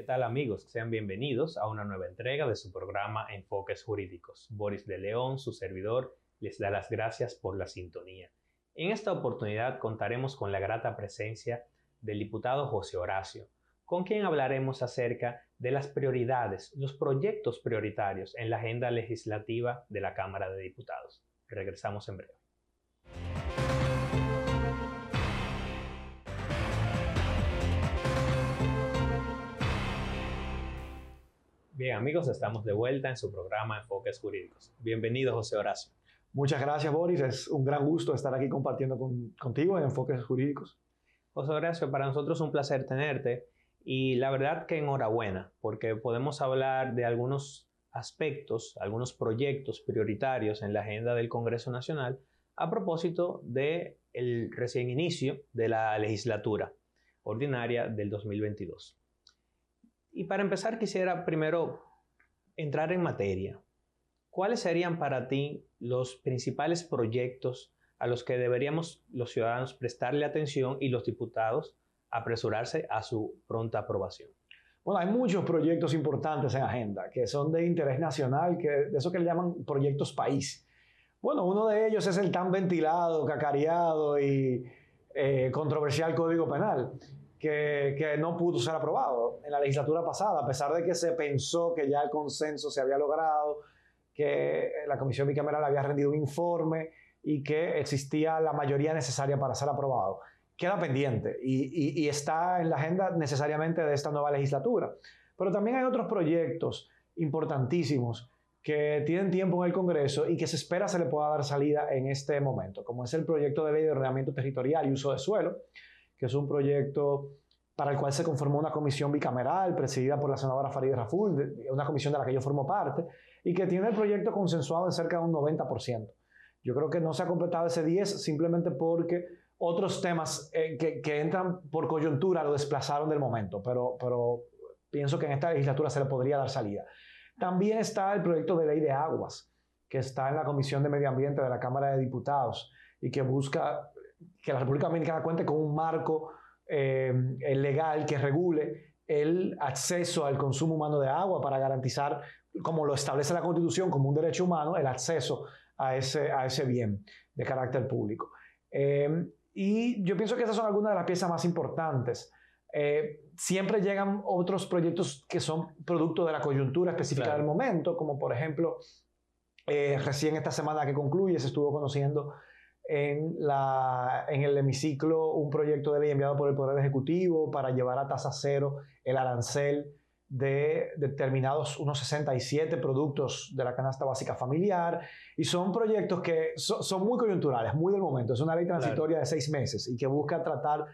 ¿Qué tal amigos? Sean bienvenidos a una nueva entrega de su programa Enfoques Jurídicos. Boris de León, su servidor, les da las gracias por la sintonía. En esta oportunidad contaremos con la grata presencia del diputado José Horacio, con quien hablaremos acerca de las prioridades, los proyectos prioritarios en la agenda legislativa de la Cámara de Diputados. Regresamos en breve. Bien, amigos, estamos de vuelta en su programa Enfoques Jurídicos. Bienvenido, José Horacio. Muchas gracias, Boris. Es un gran gusto estar aquí compartiendo contigo en Enfoques Jurídicos. José Horacio, para nosotros es un placer tenerte y la verdad que enhorabuena, porque podemos hablar de algunos aspectos, algunos proyectos prioritarios en la agenda del Congreso Nacional a propósito del el recién inicio de la legislatura ordinaria del 2022. Y para empezar quisiera primero entrar en materia. ¿Cuáles serían para ti los principales proyectos a los que deberíamos los ciudadanos prestarle atención y los diputados apresurarse a su pronta aprobación? Bueno, hay muchos proyectos importantes en agenda que son de interés nacional, que, de eso que le llaman proyectos país. Bueno, uno de ellos es el tan ventilado, cacareado y eh, controversial Código Penal, que, no pudo ser aprobado en la legislatura pasada, a pesar de que se pensó que ya el consenso se había logrado, que la Comisión Bicameral había rendido un informe y que existía la mayoría necesaria para ser aprobado. Queda pendiente y, está en la agenda necesariamente de esta nueva legislatura. Pero también hay otros proyectos importantísimos que tienen tiempo en el Congreso y que se espera se le pueda dar salida en este momento, como es el proyecto de ley de ordenamiento territorial y uso de suelo, que es un proyecto para el cual se conformó una comisión bicameral presidida por la senadora Farideh Raful, una comisión de la que yo formo parte, y que tiene el proyecto consensuado en cerca de un 90%. Yo creo que no se ha completado ese 10 simplemente porque otros temas eh, que, entran por coyuntura lo desplazaron del momento, pero, pero pienso que en esta legislatura se le podría dar salida. También está el proyecto de ley de aguas, que está en la Comisión de Medio Ambiente de la Cámara de Diputados y que busca que la República Dominicana cuente con un marco eh, legal que regule el acceso al consumo humano de agua para garantizar, como lo establece la Constitución, como un derecho humano, el acceso a ese, a ese bien de carácter público. Eh, y yo pienso que esas son algunas de las piezas más importantes. Eh, siempre llegan otros proyectos que son producto de la coyuntura específica del momento, como por ejemplo, recién esta semana que concluye se estuvo conociendo en, la, en el hemiciclo un proyecto de ley enviado por el Poder Ejecutivo para llevar a tasa cero el arancel de determinados unos 67 productos de la canasta básica familiar y son proyectos que son muy coyunturales, muy del momento. Es una ley transitoria de seis meses y que busca tratar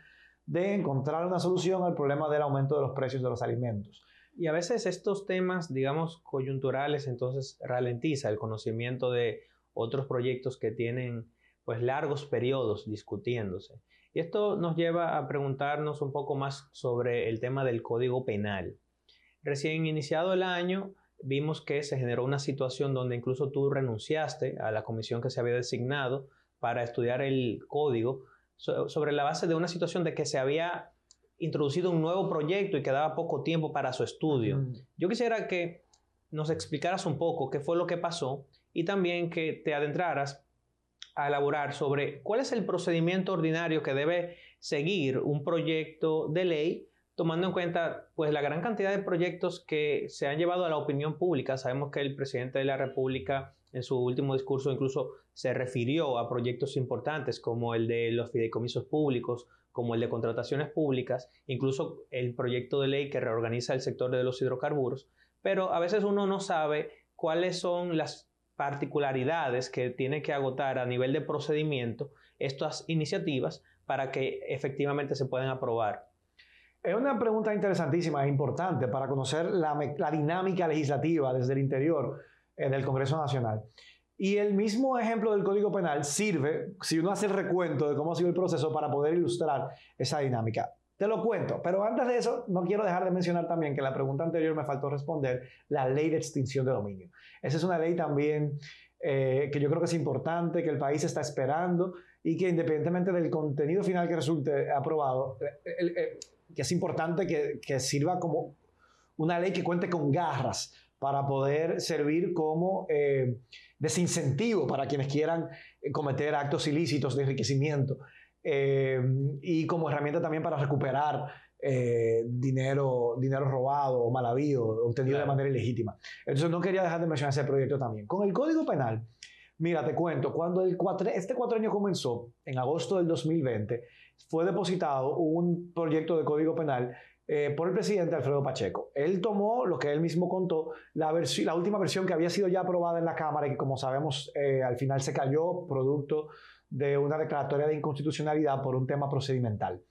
de encontrar una solución al problema del aumento de los precios de los alimentos. Y a veces estos temas, digamos, coyunturales, entonces ralentiza el conocimiento de otros proyectos que tienen pues largos periodos discutiéndose. Y esto nos lleva a preguntarnos un poco más sobre el tema del Código Penal. Recién iniciado el año, vimos que se generó una situación donde incluso tú renunciaste a la comisión que se había designado para estudiar el código sobre la base de una situación de que se había introducido un nuevo proyecto y quedaba poco tiempo para su estudio. Mm. Yo quisiera que nos explicaras un poco qué fue lo que pasó y también que te adentraras a elaborar sobre cuál es el procedimiento ordinario que debe seguir un proyecto de ley, tomando en cuenta pues la gran cantidad de proyectos que se han llevado a la opinión pública. Sabemos que el presidente de la República en su último discurso incluso se refirió a proyectos importantes como el de los fideicomisos públicos, como el de contrataciones públicas, incluso el proyecto de ley que reorganiza el sector de los hidrocarburos, pero a veces uno no sabe cuáles son las particularidades que tiene que agotar a nivel de procedimiento estas iniciativas para que efectivamente se puedan aprobar. Es una pregunta interesantísima e importante para conocer la, dinámica legislativa desde el interior eh, del Congreso Nacional. Y el mismo ejemplo del Código Penal sirve, si uno hace el recuento de cómo ha sido el proceso, para poder ilustrar esa dinámica. Te lo cuento, pero antes de eso, no quiero dejar de mencionar también que la pregunta anterior me faltó responder, la ley de extinción de dominio. Esa es una ley también eh, que yo creo que es importante, que el país está esperando y que independientemente del contenido final que resulte aprobado, eh, eh, que es importante que, sirva como, una ley que cuente con garras para poder servir como desincentivo para quienes quieran cometer actos ilícitos de enriquecimiento eh, y como herramienta también para recuperar dinero, dinero robado o mal habido, obtenido de manera ilegítima. Entonces no quería dejar de mencionar ese proyecto también. Con el Código Penal, mira, te cuento, cuando el este cuatrenio comenzó, en agosto del 2020, fue depositado un proyecto de Código Penal eh, por el presidente Alfredo Pacheco. Él tomó lo que él mismo contó, la, la última versión que había sido ya aprobada en la Cámara y que como sabemos eh, al final se cayó producto de una declaratoria de inconstitucionalidad por un tema procedimental,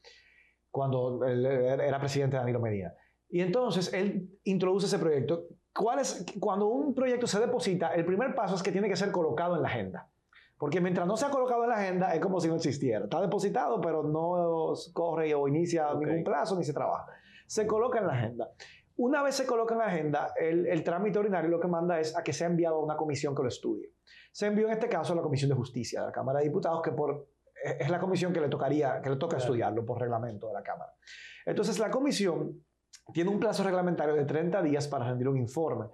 cuando él era presidente Danilo Medina. Y entonces él introduce ese proyecto. ¿Cuál es, cuando un proyecto se deposita, el primer paso es que tiene que ser colocado en la agenda. Porque mientras no se ha colocado en la agenda, es como si no existiera. Está depositado, pero no corre o inicia ningún plazo ni se trabaja se coloca en la agenda. Una vez se coloca en la agenda, el, trámite ordinario lo que manda es a que sea enviado a una comisión que lo estudie. Se envió en este caso a la Comisión de Justicia de la Cámara de Diputados, que por, es la comisión que le tocaría, que le toca estudiarlo por reglamento de la Cámara. Entonces la comisión tiene un plazo reglamentario de 30 días para rendir un informe,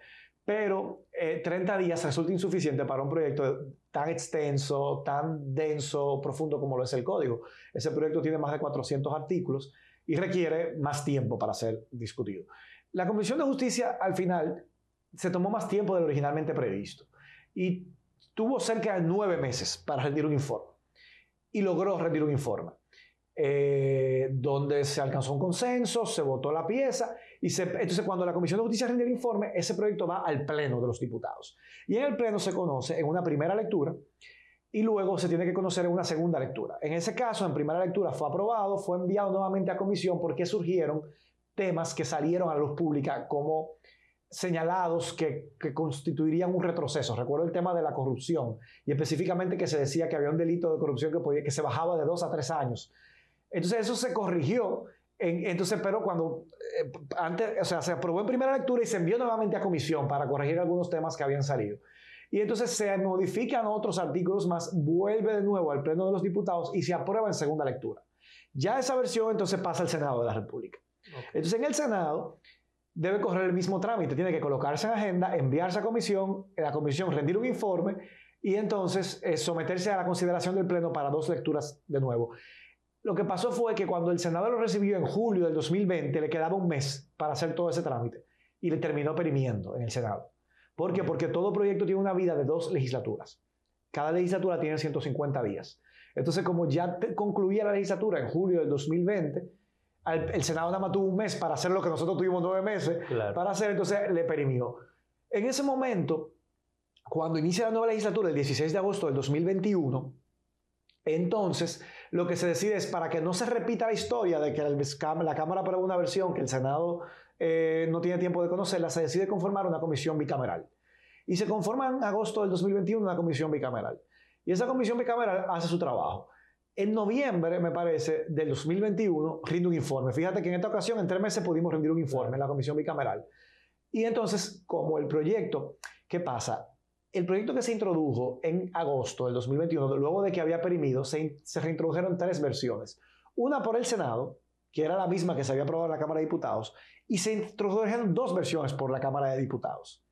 pero 30 eh, días resulta insuficiente para un proyecto tan extenso, tan denso, profundo como lo es el código. Ese proyecto tiene más de 400 artículos y requiere más tiempo para ser discutido. La Comisión de Justicia al final se tomó más tiempo de lo originalmente previsto y tuvo cerca de nueve meses para rendir un informe y logró rendir un informe. Eh, donde se alcanzó un consenso, se votó la pieza y se, entonces cuando la Comisión de Justicia rinde el informe, ese proyecto va al Pleno de los Diputados. Y en el Pleno se conoce en una primera lectura y luego se tiene que conocer en una segunda lectura. En ese caso, en primera lectura fue aprobado, fue enviado nuevamente a comisión porque surgieron temas que salieron a la luz pública como señalados que, constituirían un retroceso. Recuerdo el tema de la corrupción y específicamente que se decía que había un delito de corrupción que, podía, que se bajaba de dos a tres años. Entonces eso se corrigió. entonces, pero cuando eh, antes, o sea, se aprobó en primera lectura y se envió nuevamente a comisión para corregir algunos temas que habían salido y entonces se modifican otros artículos más, vuelve de nuevo al Pleno de los Diputados y se aprueba en segunda lectura. Ya esa versión entonces pasa al Senado de la República. Entonces en el Senado debe correr el mismo trámite, tiene que colocarse en agenda, enviarse a comisión, en la comisión rendir un informe y entonces eh, someterse a la consideración del Pleno para dos lecturas de nuevo. Lo que pasó fue que cuando el Senado lo recibió en julio del 2020, le quedaba un mes para hacer todo ese trámite y le terminó perimiendo en el Senado. ¿Por qué? Porque todo proyecto tiene una vida de dos legislaturas. Cada legislatura tiene 150 días. Entonces, como ya concluía la legislatura en julio del 2020, el Senado nada más tuvo un mes para hacer lo que nosotros tuvimos nueve meses para hacer, entonces le perimió. En ese momento, cuando inicia la nueva legislatura, el 16 de agosto del 2021, entonces lo que se decide es para que no se repita la historia de que la Cámara aprueba una versión que el Senado eh, no tiene tiempo de conocerla, se decide conformar una comisión bicameral. Y se conforma en agosto del 2021 una comisión bicameral. Y esa comisión bicameral hace su trabajo. En noviembre, me parece, del 2021, rinde un informe. Fíjate que en esta ocasión, en tres meses, pudimos rendir un informe en la comisión bicameral. Y entonces, como el proyecto, ¿qué pasa? El proyecto que se introdujo en agosto del 2021, luego de que había perimido, se, se reintrodujeron tres versiones. Una por el Senado, que era la misma que se había aprobado en la Cámara de Diputados, y se introdujeron dos versiones por la Cámara de Diputados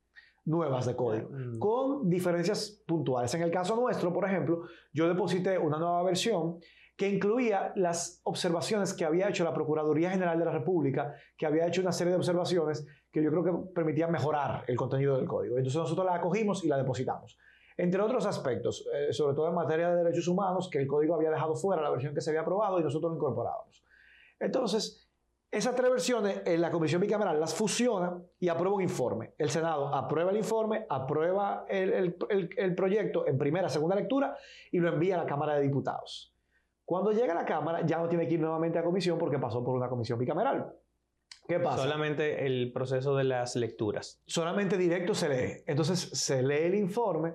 nuevas de código, mm. con diferencias puntuales. En el caso nuestro, por ejemplo, yo deposité una nueva versión que incluía las observaciones que había hecho la Procuraduría General de la República, que había hecho una serie de observaciones que yo creo que permitían mejorar el contenido del código. Entonces nosotros la acogimos y la depositamos. Entre otros aspectos, eh, sobre todo en materia de derechos humanos, que el código había dejado fuera la versión que se había aprobado y nosotros lo incorporábamos. Entonces, esas tres versiones, en la comisión bicameral las fusiona y aprueba un informe. El Senado aprueba el informe, aprueba el, proyecto en primera, segunda lectura y lo envía a la Cámara de Diputados. Cuando llega a la Cámara, ya no tiene que ir nuevamente a comisión porque pasó por una comisión bicameral. ¿Qué pasa? Solamente el proceso de las lecturas. Solamente directo se lee. Entonces se lee el informe,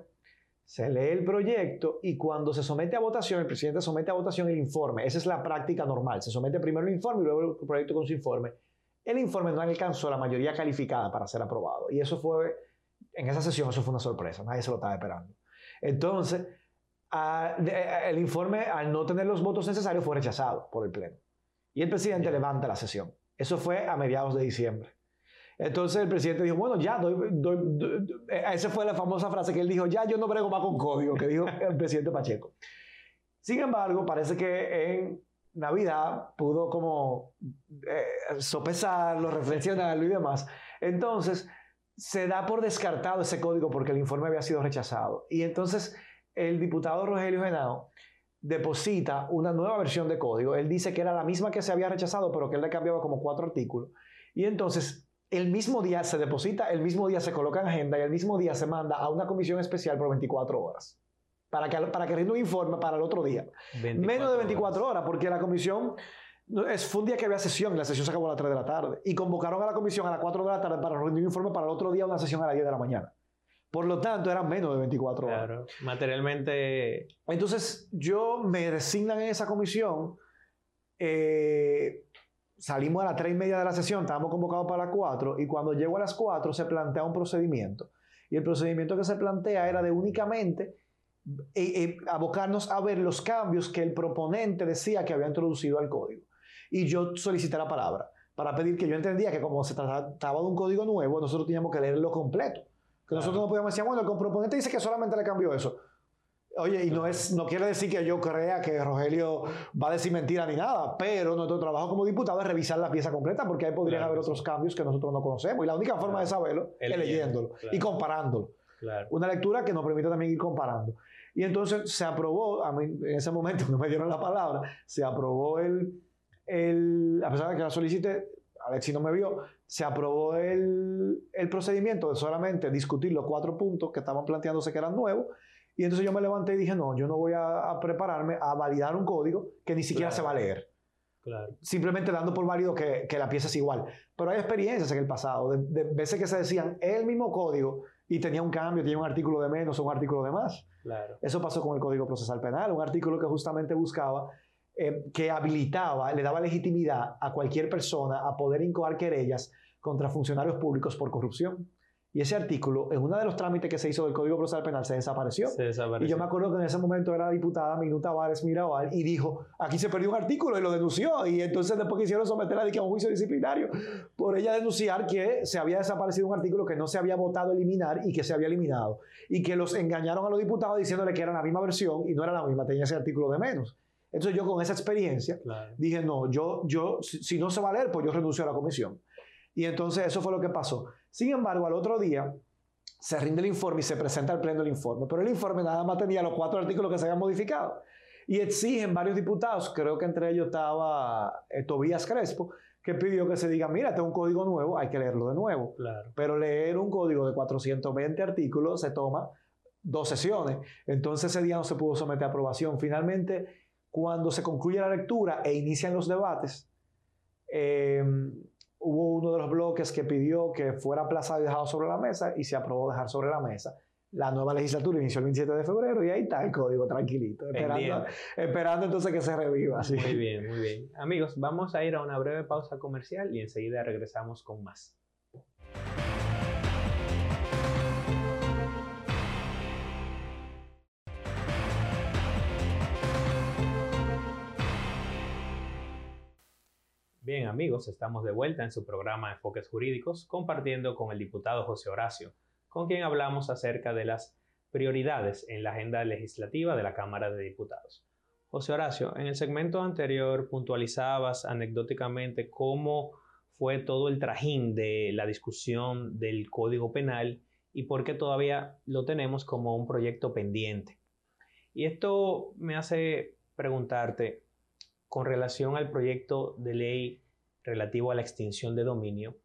se lee el proyecto y cuando se somete a votación, el presidente somete a votación el informe. Esa es la práctica normal. Se somete primero el informe y luego el proyecto con su informe. El informe no alcanzó la mayoría calificada para ser aprobado. Y eso fue, en esa sesión, eso fue una sorpresa. Nadie se lo estaba esperando. Entonces, el informe, al no tener los votos necesarios, fue rechazado por el Pleno. Y el presidente levanta la sesión. Eso fue a mediados de diciembre. Entonces el presidente dijo, bueno, ya, doy, eh, esa fue la famosa frase que él dijo, ya yo no brego más con código, que dijo el presidente Pacheco. Sin embargo, parece que en Navidad pudo como eh, sopesarlo, reflexionarlo y demás. Entonces, se da por descartado ese código porque el informe había sido rechazado. Y entonces el diputado Rogelio Genao deposita una nueva versión de código. Él dice que era la misma que se había rechazado, pero que él le cambiaba como cuatro artículos. Y entonces el mismo día se deposita, el mismo día se coloca en agenda y el mismo día se manda a una comisión especial por 24 horas. Para que, para que rinda un informe para el otro día. Menos de 24 horas, porque la comisión es, fue un día que había sesión y la sesión se acabó a las 3 de la tarde. Y convocaron a la comisión a las 4 de la tarde para rendir un informe para el otro día, una sesión a las 10 de la mañana. Por lo tanto, eran menos de 24 horas. Claro, materialmente. Entonces, yo me designan en esa comisión. Eh, salimos a las 3 y media de la sesión, estábamos convocados para las 4. Y cuando llego a las 4, se plantea un procedimiento. Y el procedimiento que se plantea era de únicamente eh, eh, abocarnos a ver los cambios que el proponente decía que había introducido al código y yo solicité la palabra para pedir que yo entendía que como se trataba de un código nuevo, nosotros teníamos que leerlo completo. Que nosotros no podíamos decir, bueno, el proponente dice que solamente le cambió eso. Oye, y no, es, no quiere decir que yo crea que Rogelio va a decir mentira ni nada, pero nuestro trabajo como diputado es revisar la pieza completa porque ahí podrían haber otros cambios que nosotros no conocemos. Y la única forma de saberlo es leyéndolo y comparándolo. Una lectura que nos permite también ir comparando. Y entonces se aprobó, a mí en ese momento no me dieron la palabra, se aprobó el, el, a pesar de que la solicité, Alexi no me vio, se aprobó el, el, procedimiento de solamente discutir los cuatro puntos que estaban planteándose que eran nuevos. Y entonces yo me levanté y dije, no, yo no voy a, prepararme a validar un código que ni siquiera se va a leer. Claro. Simplemente dando por válido que, que, la pieza es igual. Pero hay experiencias en el pasado, de, de, veces que se decían el mismo código y tenía un cambio, tenía un artículo de menos o un artículo de más. Claro. Eso pasó con el Código Procesal Penal, un artículo que justamente buscaba eh, que habilitaba, le daba legitimidad a cualquier persona a poder incoar querellas contra funcionarios públicos por corrupción. Y ese artículo, en uno de los trámites que se hizo del Código Procesal Penal, se desapareció. Y yo me acuerdo que en ese momento era diputada Minuta Vares Mirabal y dijo, aquí se perdió un artículo y lo denunció. Y entonces después quisieron someterla a un juicio disciplinario por ella denunciar que se había desaparecido un artículo que no se había votado eliminar y que se había eliminado. Y que los engañaron a los diputados diciéndole que era la misma versión y no era la misma, tenía ese artículo de menos. Entonces yo con esa experiencia dije, no, yo, yo, si, no se va a leer, pues yo renuncio a la comisión. Y entonces eso fue lo que pasó. Sin embargo, al otro día se rinde el informe y se presenta al pleno el informe, pero el informe nada más tenía los cuatro artículos que se habían modificado. Y exigen varios diputados, creo que entre ellos estaba eh, Tobías Crespo, que pidió que se diga, mira, tengo un código nuevo, hay que leerlo de nuevo. Claro. Pero leer un código de 420 artículos se toma dos sesiones. Entonces ese día no se pudo someter a aprobación. Finalmente cuando se concluye la lectura e inician los debates, em, hubo uno de los bloques que pidió que fuera aplazado y dejado sobre la mesa y se aprobó dejar sobre la mesa. La nueva legislatura inició el 27 de febrero y ahí está el código tranquilito, esperando, esperando entonces que se reviva. Muy bien, muy bien. Amigos, vamos a ir a una breve pausa comercial y enseguida regresamos con más. Bien amigos, estamos de vuelta en su programa Enfoques Jurídicos compartiendo con el diputado José Horacio, con quien hablamos acerca de las prioridades en la agenda legislativa de la Cámara de Diputados. José Horacio, en el segmento anterior puntualizabas anecdóticamente cómo fue todo el trajín de la discusión del Código Penal y por qué todavía lo tenemos como un proyecto pendiente. Y esto me hace preguntarte, con relación al proyecto de ley relativo a la extinción de dominio,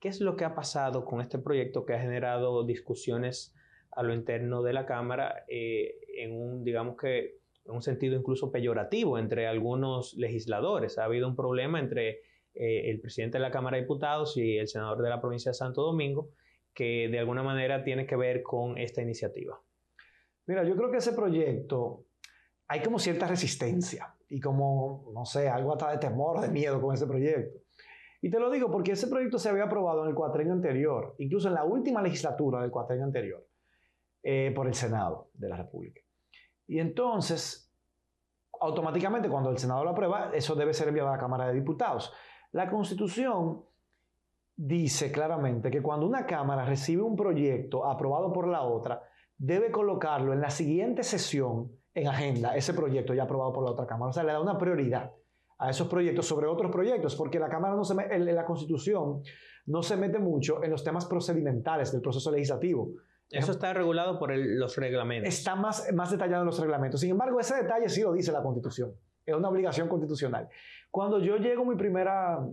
¿qué es lo que ha pasado con este proyecto que ha generado discusiones a lo interno de la Cámara eh, en un, digamos que, en un sentido incluso peyorativo entre algunos legisladores? Ha habido un problema entre eh, el presidente de la Cámara de Diputados y el senador de la provincia de Santo Domingo, que de alguna manera tiene que ver con esta iniciativa. Mira, yo creo que ese proyecto hay como cierta resistencia y como, no sé, algo hasta de temor, de miedo con ese proyecto. Y te lo digo porque ese proyecto se había aprobado en el cuatrenio anterior, incluso en la última legislatura del cuatrenio anterior, eh, por el Senado de la República. Y entonces, automáticamente cuando el Senado lo aprueba, eso debe ser enviado a la Cámara de Diputados. La Constitución dice claramente que cuando una Cámara recibe un proyecto aprobado por la otra, debe colocarlo en la siguiente sesión en agenda, ese proyecto ya aprobado por la otra Cámara. O sea, le da una prioridad a esos proyectos sobre otros proyectos, porque la Cámara no se en la Constitución no se mete mucho en los temas procedimentales del proceso legislativo. Eso está regulado por los reglamentos. Está más, más detallado en los reglamentos. Sin embargo, ese detalle sí lo dice la Constitución. Es una obligación constitucional. Cuando yo llego a mi primera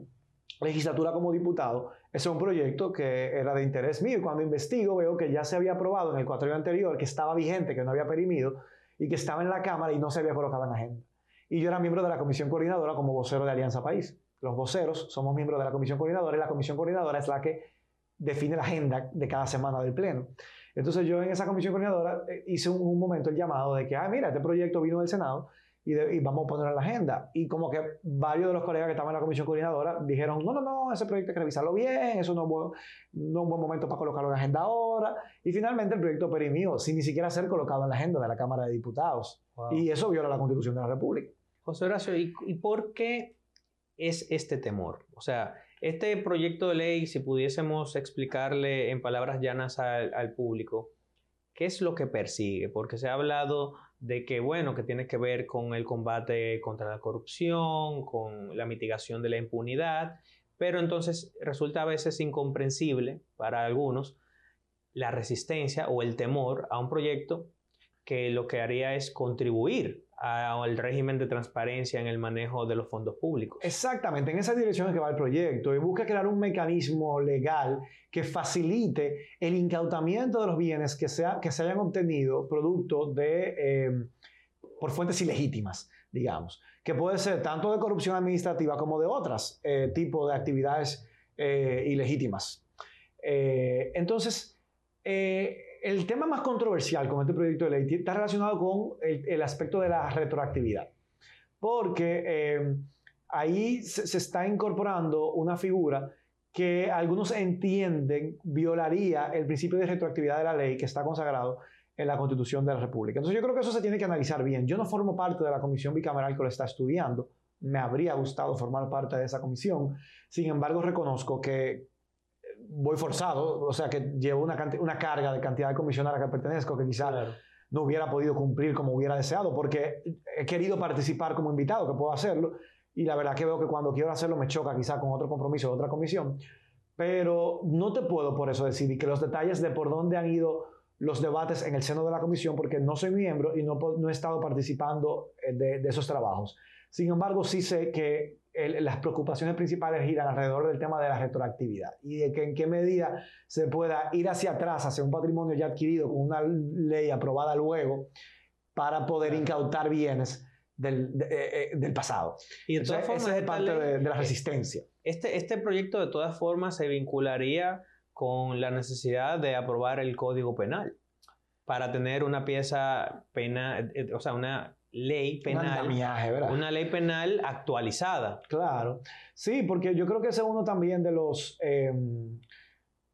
legislatura como diputado, ese es un proyecto que era de interés mío y cuando investigo veo que ya se había aprobado en el cuatro anterior, que estaba vigente, que no había perimido y que estaba en la Cámara y no se había colocado en agenda. Y yo era miembro de la Comisión Coordinadora como vocero de Alianza País. Los voceros somos miembros de la Comisión Coordinadora y la Comisión Coordinadora es la que define la agenda de cada semana del Pleno. Entonces yo en esa Comisión Coordinadora eh, hice un, un momento el llamado de que, ah, mira, este proyecto vino del Senado y, vamos a ponerlo en la agenda. Y como que varios de los colegas que estaban en la comisión coordinadora dijeron, no, no, no, ese proyecto hay que revisarlo bien, eso no es, buen, no un buen momento para colocarlo en la agenda ahora. Y finalmente el proyecto perimió, sin ni siquiera ser colocado en la agenda de la Cámara de Diputados. Y eso viola la Constitución de la República. José Horacio, ¿y, ¿y por qué es este temor? O sea, este proyecto de ley, si pudiésemos explicarle en palabras llanas al, al público, ¿qué es lo que persigue? Porque se ha hablado de que, bueno, que tiene que ver con el combate contra la corrupción, con la mitigación de la impunidad, pero entonces resulta a veces incomprensible para algunos la resistencia o el temor a un proyecto que lo que haría es contribuir al régimen de transparencia en el manejo de los fondos públicos. Exactamente, en esa dirección es que va el proyecto y busca crear un mecanismo legal que facilite el incautamiento de los bienes que, sea, que se hayan obtenido producto de, em, por fuentes ilegítimas, digamos, que puede ser tanto de corrupción administrativa como de otros eh, tipos de actividades eh, ilegítimas. Eh, entonces, el tema más controversial con este proyecto de ley está relacionado con el, aspecto de la retroactividad, porque eh, ahí se, está incorporando una figura que algunos entienden violaría el principio de retroactividad de la ley que está consagrado en la Constitución de la República. Entonces yo creo que eso se tiene que analizar bien. Yo no formo parte de la comisión bicameral que lo está estudiando. Me habría gustado formar parte de esa comisión. Sin embargo, reconozco que voy forzado, o sea que llevo una, una carga de cantidad de comisionados a que pertenezco que quizás no hubiera podido cumplir como hubiera deseado, porque he querido participar como invitado, que puedo hacerlo, y la verdad que veo que cuando quiero hacerlo me choca quizás con otro compromiso de otra comisión, pero no te puedo por eso decir que los detalles de por dónde han ido los debates en el seno de la comisión, porque no soy miembro y no, no he estado participando eh, de, de esos trabajos. Sin embargo, sí sé que las preocupaciones principales giran alrededor del tema de la retroactividad y de que en qué medida se pueda ir hacia atrás, hacia un patrimonio ya adquirido con una ley aprobada luego para poder incautar bienes del, eh, eh, del pasado. Y de todas formas, es parte de, de, la resistencia. Este, este proyecto de todas formas se vincularía con la necesidad de aprobar el Código Penal para tener una pieza penal, eh, o sea, una ley penal. Una ley penal actualizada. Claro. Sí, porque yo creo que ese es uno también de los em,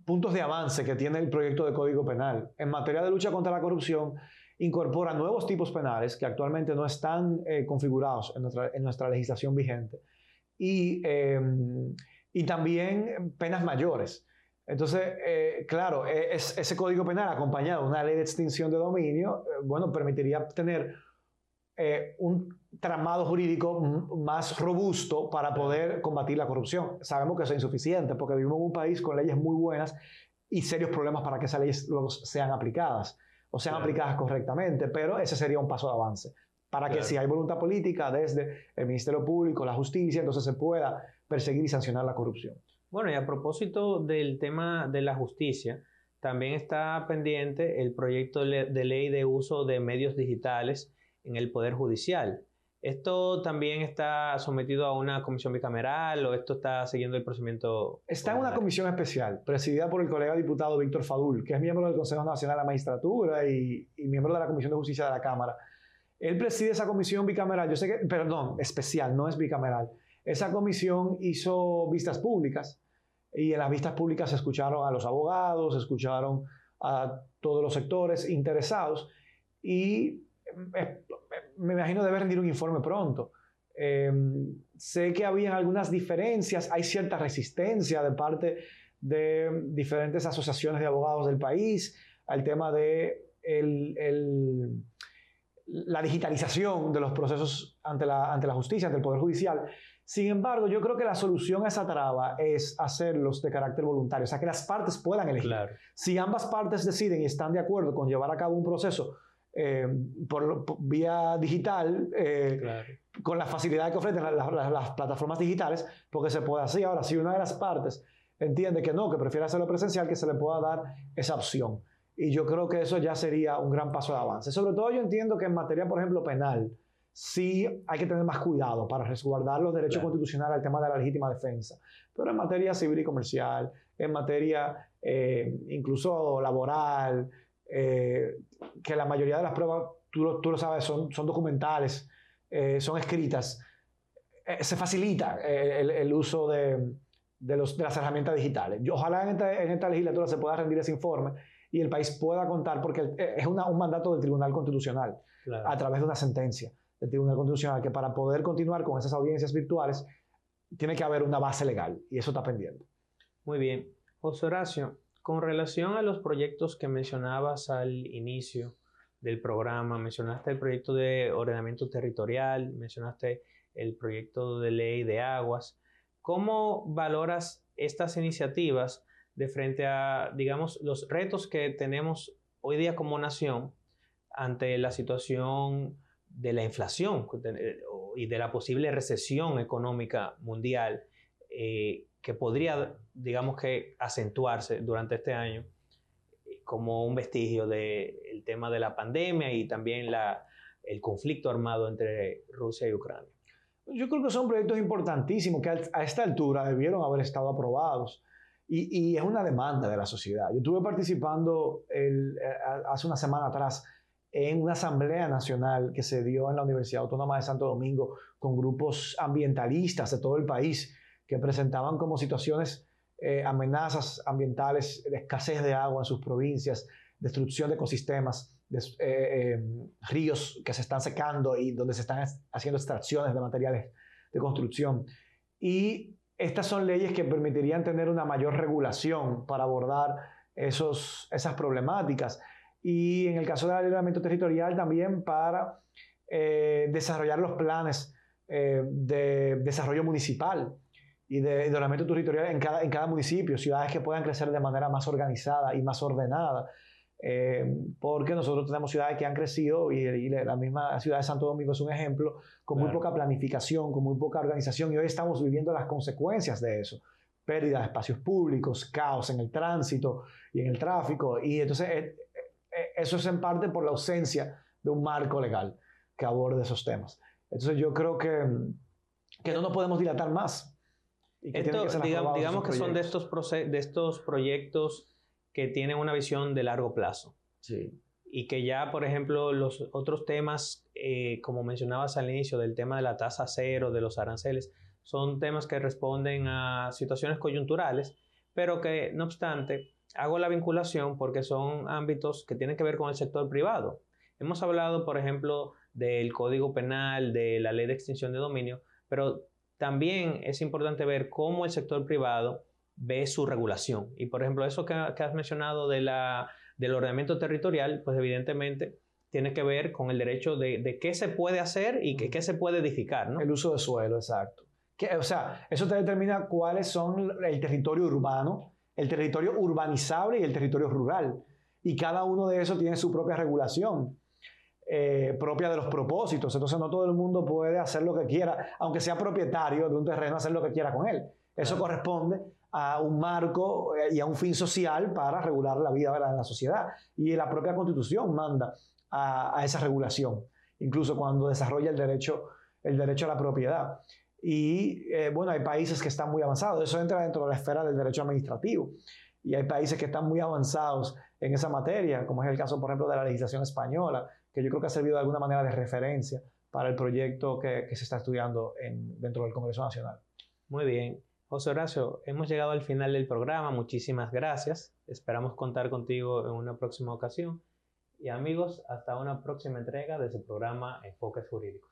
puntos de avance que tiene el proyecto de Código Penal. En materia de lucha contra la corrupción, incorpora nuevos tipos penales que actualmente no están eh, configurados en nuestra, legislación vigente. Y, em, y también penas mayores. Entonces, eh, claro, e, es, ese código penal acompañado de una ley de extinción de dominio, eh, bueno, permitiría tener eh, un tramado jurídico más robusto para poder combatir la corrupción. Sabemos que eso es insuficiente porque vivimos en un país con leyes muy buenas y serios problemas para que esas leyes luego sean aplicadas o sean aplicadas correctamente, pero ese sería un paso de avance para que si hay voluntad política desde el Ministerio Público, la justicia, entonces se pueda perseguir y sancionar la corrupción. Bueno, y a propósito del tema de la justicia, también está pendiente el proyecto de ley de uso de medios digitales en el Poder Judicial. ¿Esto también está sometido a una comisión bicameral o esto está siguiendo el procedimiento? Está en una comisión especial, presidida por el colega diputado Víctor Fadul, que es miembro del Consejo Nacional de la Magistratura y, miembro de la Comisión de Justicia de la Cámara. Él preside esa comisión bicameral, yo sé que, perdón, especial, no es bicameral. Esa comisión hizo vistas públicas y en las vistas públicas se escucharon a los abogados, se escucharon a todos los sectores interesados y me imagino debe rendir un informe pronto. Em, sé que había algunas diferencias, hay cierta resistencia de parte de diferentes asociaciones de abogados del país al tema de la digitalización de los procesos ante la, ante la justicia, ante el Poder Judicial. Sin embargo, yo creo que la solución a esa traba es hacerlos de carácter voluntario, o sea, que las partes puedan elegir. Si ambas partes deciden y están de acuerdo con llevar a cabo un proceso eh, por, vía digital, eh, con la facilidad que ofrecen las plataformas digitales, porque se puede así. Ahora, si una de las partes entiende que no, que prefiere hacerlo presencial, que se le pueda dar esa opción. Y yo creo que eso ya sería un gran paso de avance. Sobre todo yo entiendo que en materia, por ejemplo, penal, sí hay que tener más cuidado para resguardar los derechos constitucionales al tema de la legítima defensa. Pero en materia civil y comercial, en materia eh, incluso laboral, eh, que la mayoría de las pruebas, tú lo, tú lo sabes, son, son documentales, eh, son escritas, se facilita el, el, uso de, de, los, de, las herramientas digitales. ojalá en esta, en esta legislatura se pueda rendir ese informe y el país pueda contar, porque es un mandato del Tribunal Constitucional a través de una sentencia del Tribunal Constitucional, que para poder continuar con esas audiencias virtuales tiene que haber una base legal y eso está pendiente. Muy bien. José Horacio, con relación a los proyectos que mencionabas al inicio del programa, mencionaste el proyecto de ordenamiento territorial, mencionaste el proyecto de ley de aguas. ¿Cómo valoras estas iniciativas de frente a, digamos, los retos que tenemos hoy día como nación ante la situación de la inflación y de la posible recesión económica mundial eh, que podría, digamos que, acentuarse durante este año como un vestigio del tema de la pandemia y también la, el conflicto armado entre Rusia y Ucrania. Yo creo que son proyectos importantísimos que a esta altura debieron haber estado aprobados. Y, es una demanda de la sociedad. Yo estuve participando el, eh, hace una semana atrás en una asamblea nacional que se dio en la Universidad Autónoma de Santo Domingo con grupos ambientalistas de todo el país que presentaban como situaciones, eh, amenazas ambientales, de escasez de agua en sus provincias, destrucción de ecosistemas, de, eh, ríos que se están secando y donde se están haciendo extracciones de materiales de construcción. Y estas son leyes que permitirían tener una mayor regulación para abordar esos, esas problemáticas. Y en el caso del alineamiento territorial también para eh, desarrollar los planes eh, de desarrollo municipal y de, de territorial en cada, en cada municipio, ciudades que puedan crecer de manera más organizada y más ordenada. Eh, porque nosotros tenemos ciudades que han crecido y, la misma ciudad de Santo Domingo es un ejemplo, con muy poca planificación, con muy poca organización y hoy estamos viviendo las consecuencias de eso. Pérdida de espacios públicos, caos en el tránsito y en el tráfico y entonces eh, eh, eso es en parte por la ausencia de un marco legal que aborde esos temas. Entonces yo creo que, que no nos podemos dilatar más. Digamos, que son de estos, de estos proyectos que tienen una visión de largo plazo. Sí. Y que ya, por ejemplo, los otros temas, eh, como mencionabas al inicio, del tema de la tasa cero, de los aranceles, son temas que responden a situaciones coyunturales, pero que, no obstante, hago la vinculación porque son ámbitos que tienen que ver con el sector privado. Hemos hablado, por ejemplo, del Código Penal, de la Ley de Extinción de Dominio, pero también es importante ver cómo el sector privado ve su regulación. Y por ejemplo, eso que, has mencionado de la, del ordenamiento territorial, pues evidentemente tiene que ver con el derecho de, qué se puede hacer y qué, se puede edificar. ¿no? El uso de suelo, exacto. Que, o sea, eso te determina cuáles son el territorio urbano, el territorio urbanizable y el territorio rural. Y cada uno de esos tiene su propia regulación. Eh, propia de los propósitos. Entonces no todo el mundo puede hacer lo que quiera, aunque sea propietario de un terreno, hacer lo que quiera con él. Eso corresponde a un marco eh, y a un fin social para regular la vida de la sociedad. Y la propia constitución manda a, esa regulación, incluso cuando desarrolla el derecho, el derecho a la propiedad. Y eh, bueno, hay países que están muy avanzados, eso entra dentro de la esfera del derecho administrativo. Y hay países que están muy avanzados en esa materia, como es el caso, por ejemplo, de la legislación española, que yo creo que ha servido de alguna manera de referencia para el proyecto que, que se está estudiando en, dentro del Congreso Nacional. Muy bien. José Horacio, hemos llegado al final del programa. Muchísimas gracias. Esperamos contar contigo en una próxima ocasión. Y amigos, hasta una próxima entrega de su programa Enfoques Jurídicos.